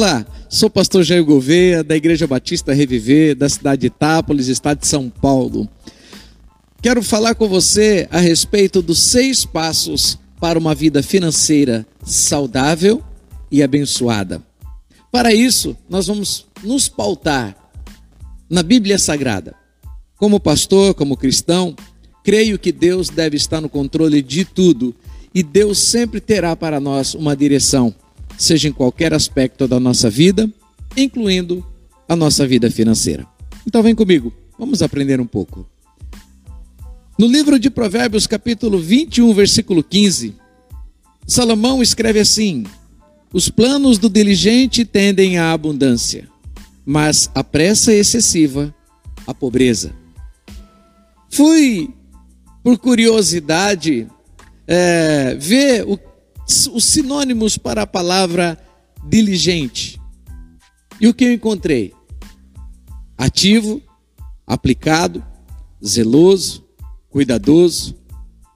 Olá, sou pastor Jair Gouveia, da Igreja Batista Reviver, da cidade de Itápolis, estado de São Paulo. Quero falar com você a respeito dos seis passos para uma vida financeira saudável e abençoada. Para isso, nós vamos nos pautar na Bíblia Sagrada. Como pastor, como cristão, creio que Deus deve estar no controle de tudo e Deus sempre terá para nós uma direção seja em qualquer aspecto da nossa vida, incluindo a nossa vida financeira. Então vem comigo, vamos aprender um pouco. No livro de Provérbios, capítulo 21, versículo 15, Salomão escreve assim: Os planos do diligente tendem à abundância, mas a pressa excessiva à pobreza. Fui, por curiosidade, é, ver o os sinônimos para a palavra diligente. E o que eu encontrei? Ativo, aplicado, zeloso, cuidadoso,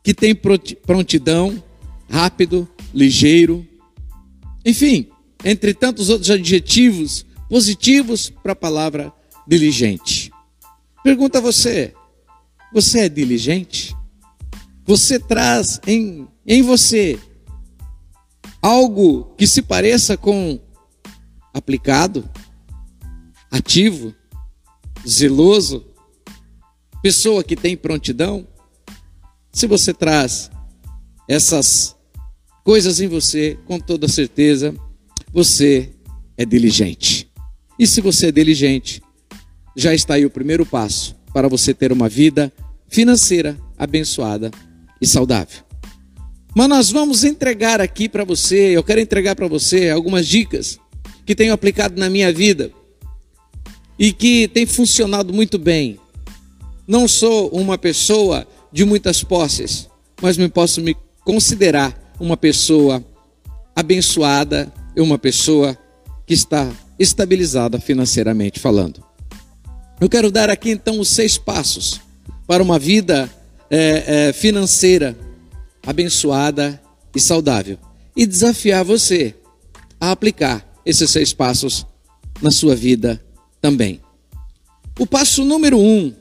que tem prontidão, rápido, ligeiro. Enfim, entre tantos outros adjetivos positivos para a palavra diligente. Pergunta a você: você é diligente? Você traz em, em você algo que se pareça com aplicado, ativo, zeloso, pessoa que tem prontidão. Se você traz essas coisas em você, com toda certeza, você é diligente. E se você é diligente, já está aí o primeiro passo para você ter uma vida financeira abençoada e saudável. Mas nós vamos entregar aqui para você, eu quero entregar para você algumas dicas que tenho aplicado na minha vida e que tem funcionado muito bem. Não sou uma pessoa de muitas posses, mas me posso me considerar uma pessoa abençoada e uma pessoa que está estabilizada financeiramente falando. Eu quero dar aqui então os seis passos para uma vida é, é, financeira abençoada e saudável. E desafiar você a aplicar esses seis passos na sua vida também. O passo número um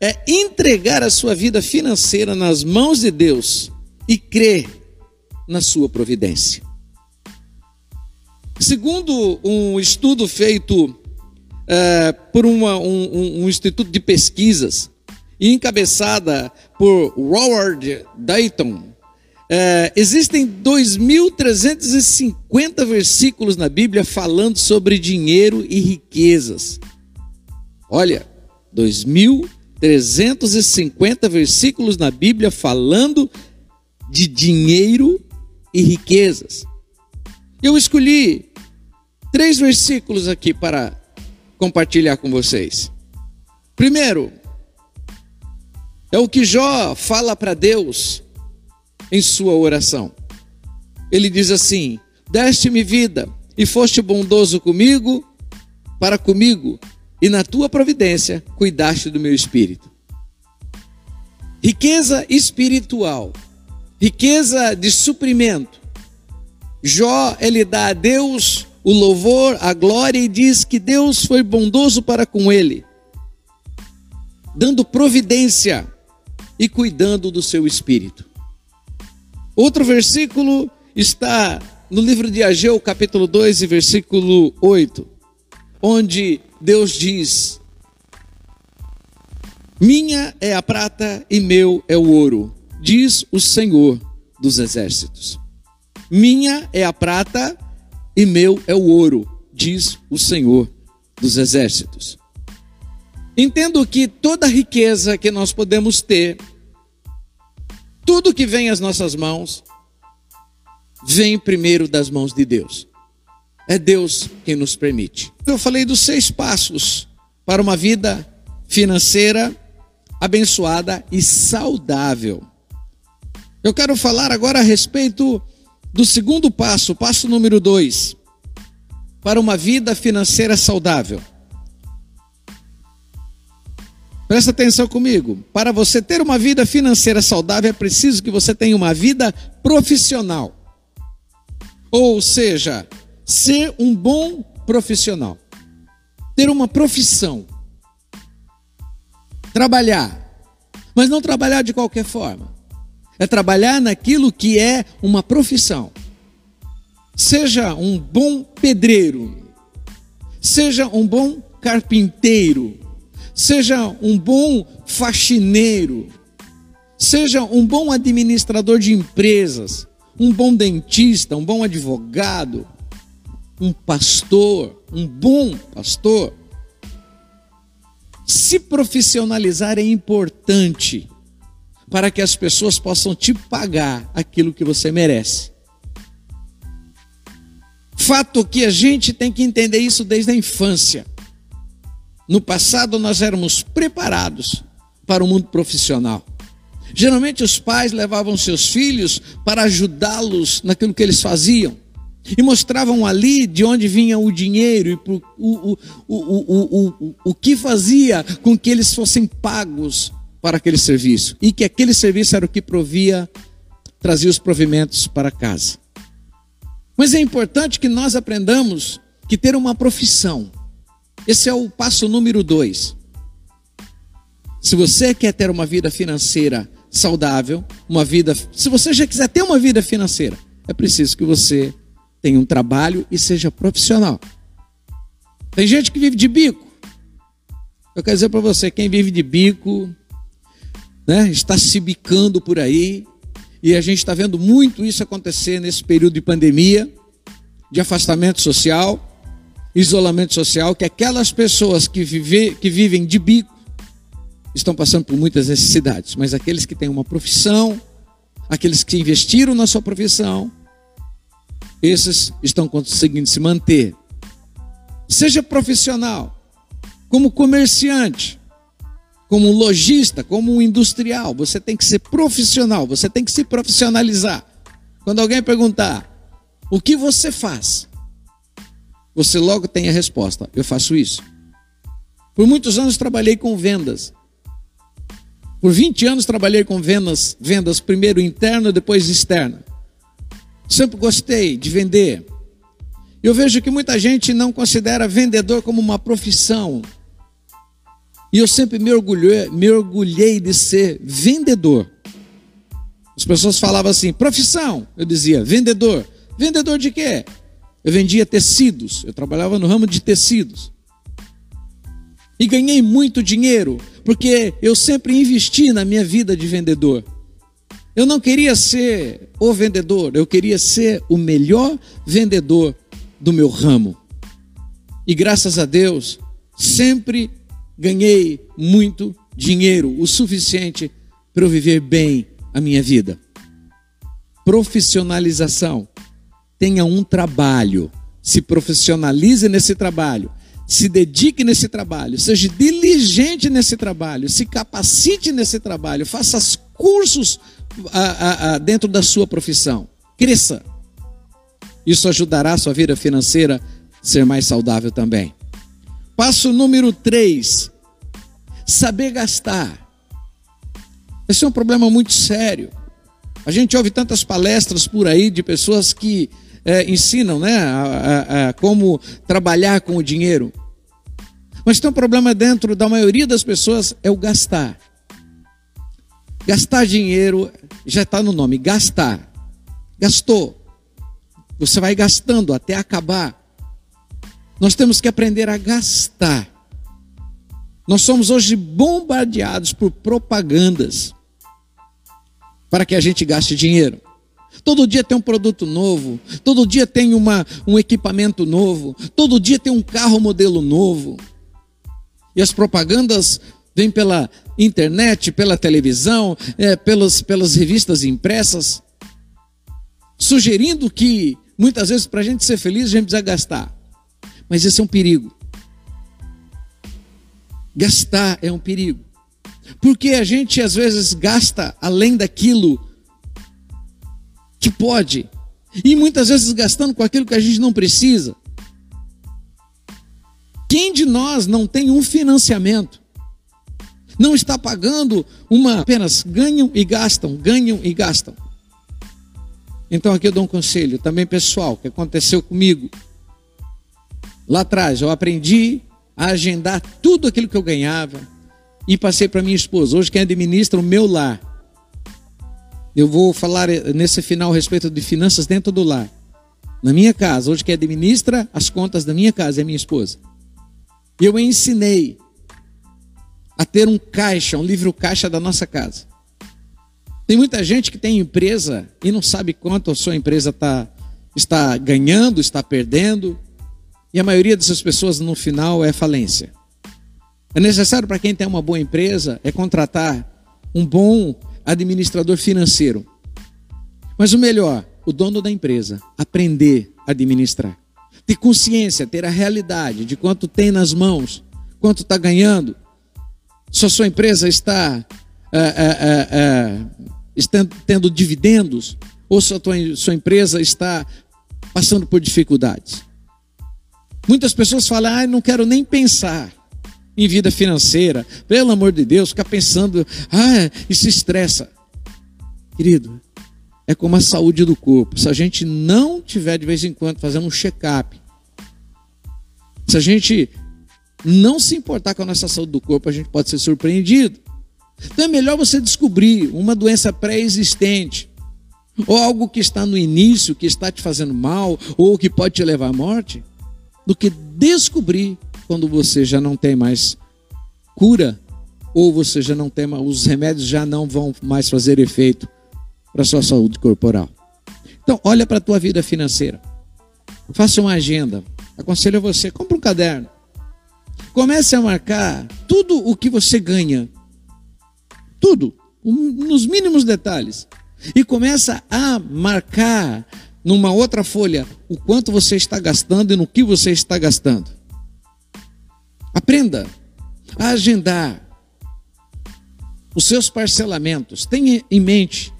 é entregar a sua vida financeira nas mãos de Deus e crer na sua providência. Segundo um estudo feito é, por uma, um, um instituto de pesquisas e encabeçada por Howard Dayton, é, existem 2.350 versículos na Bíblia falando sobre dinheiro e riquezas. Olha, 2.350 versículos na Bíblia falando de dinheiro e riquezas. Eu escolhi três versículos aqui para compartilhar com vocês. Primeiro, é o que Jó fala para Deus em sua oração. Ele diz assim: Deste-me vida e foste bondoso comigo, para comigo, e na tua providência cuidaste do meu espírito. Riqueza espiritual, riqueza de suprimento. Jó, ele dá a Deus o louvor, a glória e diz que Deus foi bondoso para com ele, dando providência e cuidando do seu espírito. Outro versículo está no livro de Ageu, capítulo 2, e versículo 8, onde Deus diz: Minha é a prata e meu é o ouro, diz o Senhor dos exércitos. Minha é a prata e meu é o ouro, diz o Senhor dos exércitos. Entendo que toda riqueza que nós podemos ter tudo que vem às nossas mãos, vem primeiro das mãos de Deus. É Deus quem nos permite. Eu falei dos seis passos para uma vida financeira abençoada e saudável. Eu quero falar agora a respeito do segundo passo, passo número dois, para uma vida financeira saudável. Presta atenção comigo. Para você ter uma vida financeira saudável, é preciso que você tenha uma vida profissional. Ou seja, ser um bom profissional, ter uma profissão, trabalhar, mas não trabalhar de qualquer forma. É trabalhar naquilo que é uma profissão. Seja um bom pedreiro, seja um bom carpinteiro, seja um bom faxineiro, seja um bom administrador de empresas, um bom dentista, um bom advogado, um pastor, um bom pastor. Se profissionalizar é importante para que as pessoas possam te pagar aquilo que você merece. Fato que a gente tem que entender isso desde a infância. No passado nós éramos preparados para o mundo profissional. Geralmente os pais levavam seus filhos para ajudá-los naquilo que eles faziam. E mostravam ali de onde vinha o dinheiro e o, o, o, o, o que fazia com que eles fossem pagos para aquele serviço. E que aquele serviço era o que provia, trazia os provimentos para casa. Mas é importante que nós aprendamos que ter uma profissão. Esse é o passo número dois. Se você quer ter uma vida financeira saudável, uma vida. Se você já quiser ter uma vida financeira, é preciso que você tenha um trabalho e seja profissional. Tem gente que vive de bico. Eu quero dizer para você, quem vive de bico, né, está se bicando por aí, e a gente está vendo muito isso acontecer nesse período de pandemia, de afastamento social, isolamento social, que aquelas pessoas que, vive, que vivem de bico estão passando por muitas necessidades, mas aqueles que têm uma profissão, aqueles que investiram na sua profissão, esses estão conseguindo se manter. Seja profissional, como comerciante, como lojista, como industrial, você tem que ser profissional, você tem que se profissionalizar. Quando alguém perguntar o que você faz, você logo tem a resposta: eu faço isso. Por muitos anos trabalhei com vendas. Por 20 anos trabalhei com vendas, vendas primeiro interna, depois externa. Sempre gostei de vender. Eu vejo que muita gente não considera vendedor como uma profissão. E eu sempre me orgulhei, me orgulhei de ser vendedor. As pessoas falavam assim, profissão. Eu dizia, vendedor. Vendedor de quê? Eu vendia tecidos. Eu trabalhava no ramo de tecidos. E ganhei muito dinheiro, porque eu sempre investi na minha vida de vendedor. Eu não queria ser o vendedor, eu queria ser o melhor vendedor do meu ramo. E graças a Deus, sempre ganhei muito dinheiro, o suficiente para eu viver bem a minha vida. Profissionalização. Tenha um trabalho, se profissionalize nesse trabalho, se dedique nesse trabalho, seja diligente nesse trabalho, se capacite nesse trabalho, faça cursos a, a, a, dentro da sua profissão. Cresça. Isso ajudará a sua vida financeira a ser mais saudável também. Passo número 3. Saber gastar. Esse é um problema muito sério. A gente ouve tantas palestras por aí de pessoas que é, ensinam né, a, a, a como trabalhar com o dinheiro. Mas tem um problema dentro da maioria das pessoas, é o gastar. Gastar dinheiro já está no nome, gastar. Gastou. Você vai gastando até acabar. Nós temos que aprender a gastar. Nós somos hoje bombardeados por propagandas para que a gente gaste dinheiro. Todo dia tem um produto novo, todo dia tem uma, um equipamento novo, todo dia tem um carro modelo novo. E as propagandas vêm pela internet, pela televisão, é, pelas, pelas revistas impressas, sugerindo que muitas vezes para a gente ser feliz a gente precisa gastar. Mas esse é um perigo. Gastar é um perigo. Porque a gente às vezes gasta além daquilo que pode. E muitas vezes gastando com aquilo que a gente não precisa. Quem de nós não tem um financiamento? Não está pagando uma apenas ganham e gastam, ganham e gastam. Então aqui eu dou um conselho também pessoal que aconteceu comigo. Lá atrás eu aprendi a agendar tudo aquilo que eu ganhava e passei para minha esposa. Hoje quem administra o meu lar. Eu vou falar nesse final a respeito de finanças dentro do lar. Na minha casa, hoje quem administra as contas da minha casa é minha esposa. Eu ensinei a ter um caixa, um livro caixa da nossa casa. Tem muita gente que tem empresa e não sabe quanto a sua empresa tá, está ganhando, está perdendo. E a maioria dessas pessoas no final é falência. É necessário para quem tem uma boa empresa é contratar um bom administrador financeiro. Mas o melhor, o dono da empresa, aprender a administrar. Ter consciência, ter a realidade de quanto tem nas mãos, quanto está ganhando. Se a sua empresa está, é, é, é, tendo dividendos, ou se a tua, sua empresa está passando por dificuldades. Muitas pessoas falam, ah, não quero nem pensar em vida financeira. Pelo amor de Deus, ficar pensando, ah, isso estressa. Querido, é como a saúde do corpo. Se a gente não tiver de vez em quando fazendo um check-up, se a gente não se importar com a nossa saúde do corpo, a gente pode ser surpreendido. Então é melhor você descobrir uma doença pré-existente, ou algo que está no início, que está te fazendo mal, ou que pode te levar à morte, do que descobrir quando você já não tem mais cura, ou você já não tem mais, os remédios já não vão mais fazer efeito para sua saúde corporal. Então, olha para a tua vida financeira. Faça uma agenda. Aconselho você, compre um caderno. Comece a marcar tudo o que você ganha. Tudo, nos mínimos detalhes. E começa a marcar numa outra folha o quanto você está gastando e no que você está gastando. Aprenda a agendar os seus parcelamentos. Tenha em mente.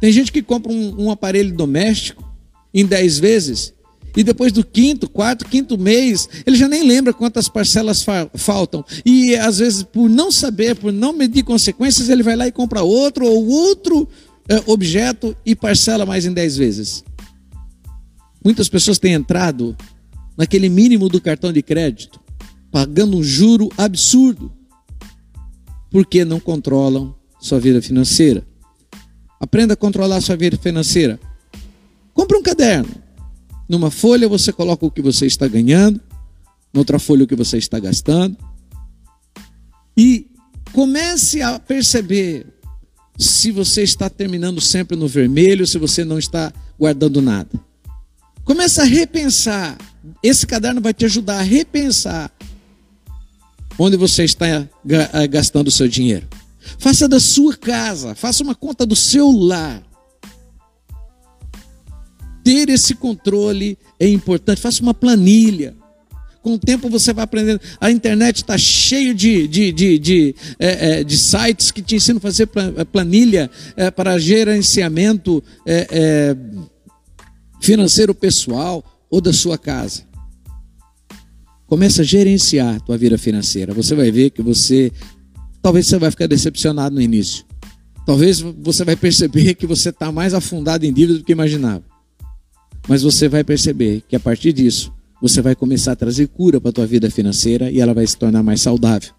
Tem gente que compra um, um aparelho doméstico em 10 vezes e depois do quinto, quarto, quinto mês, ele já nem lembra quantas parcelas fa faltam. E às vezes, por não saber, por não medir consequências, ele vai lá e compra outro ou outro é, objeto e parcela mais em 10 vezes. Muitas pessoas têm entrado naquele mínimo do cartão de crédito, pagando um juro absurdo, porque não controlam sua vida financeira. Aprenda a controlar sua vida financeira. Compre um caderno. Numa folha você coloca o que você está ganhando, noutra folha o que você está gastando. E comece a perceber se você está terminando sempre no vermelho, se você não está guardando nada. Começa a repensar. Esse caderno vai te ajudar a repensar onde você está eh, gastando o seu dinheiro. Faça da sua casa, faça uma conta do seu lar. Ter esse controle é importante. Faça uma planilha. Com o tempo você vai aprendendo. A internet está cheio de, de, de, de, é, é, de, sites que te ensinam a fazer planilha é, para gerenciamento financeiro pessoal ou da sua casa. Começa a gerenciar tua vida financeira. Você vai ver que você talvez você vai ficar decepcionado no início. Talvez você vai perceber que você está mais afundado em dívida do que imaginava. Mas você vai perceber que a partir disso, você vai começar a trazer cura para a tua vida financeira e ela vai se tornar mais saudável.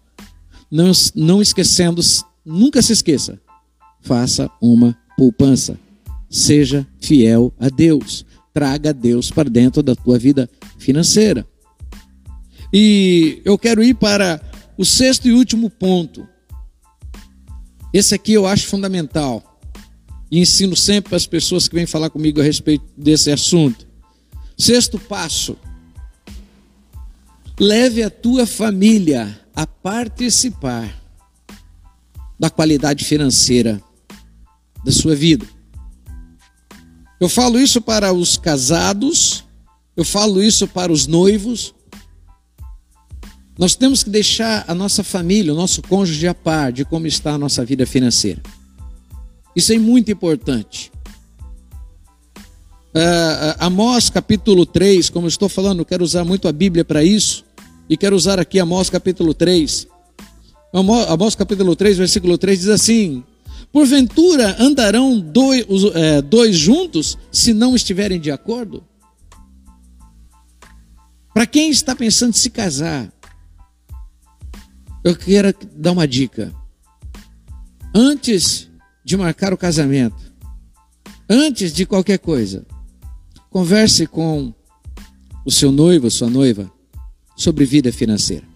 Não, não esquecendo, nunca se esqueça, faça uma poupança. Seja fiel a Deus. Traga Deus para dentro da tua vida financeira. E eu quero ir para o sexto e último ponto. Esse aqui eu acho fundamental. E ensino sempre as pessoas que vêm falar comigo a respeito desse assunto. Sexto passo. Leve a tua família a participar da qualidade financeira da sua vida. Eu falo isso para os casados, eu falo isso para os noivos. Nós temos que deixar a nossa família, o nosso cônjuge a par de como está a nossa vida financeira. Isso é muito importante. Uh, Amós capítulo 3, como eu estou falando, quero usar muito a Bíblia para isso, e quero usar aqui Amós capítulo 3. Amós capítulo 3, versículo 3 diz assim: Porventura andarão dois, é, dois juntos se não estiverem de acordo? Para quem está pensando em se casar, eu quero dar uma dica. Antes de marcar o casamento, antes de qualquer coisa, converse com o seu noivo, sua noiva, sobre vida financeira.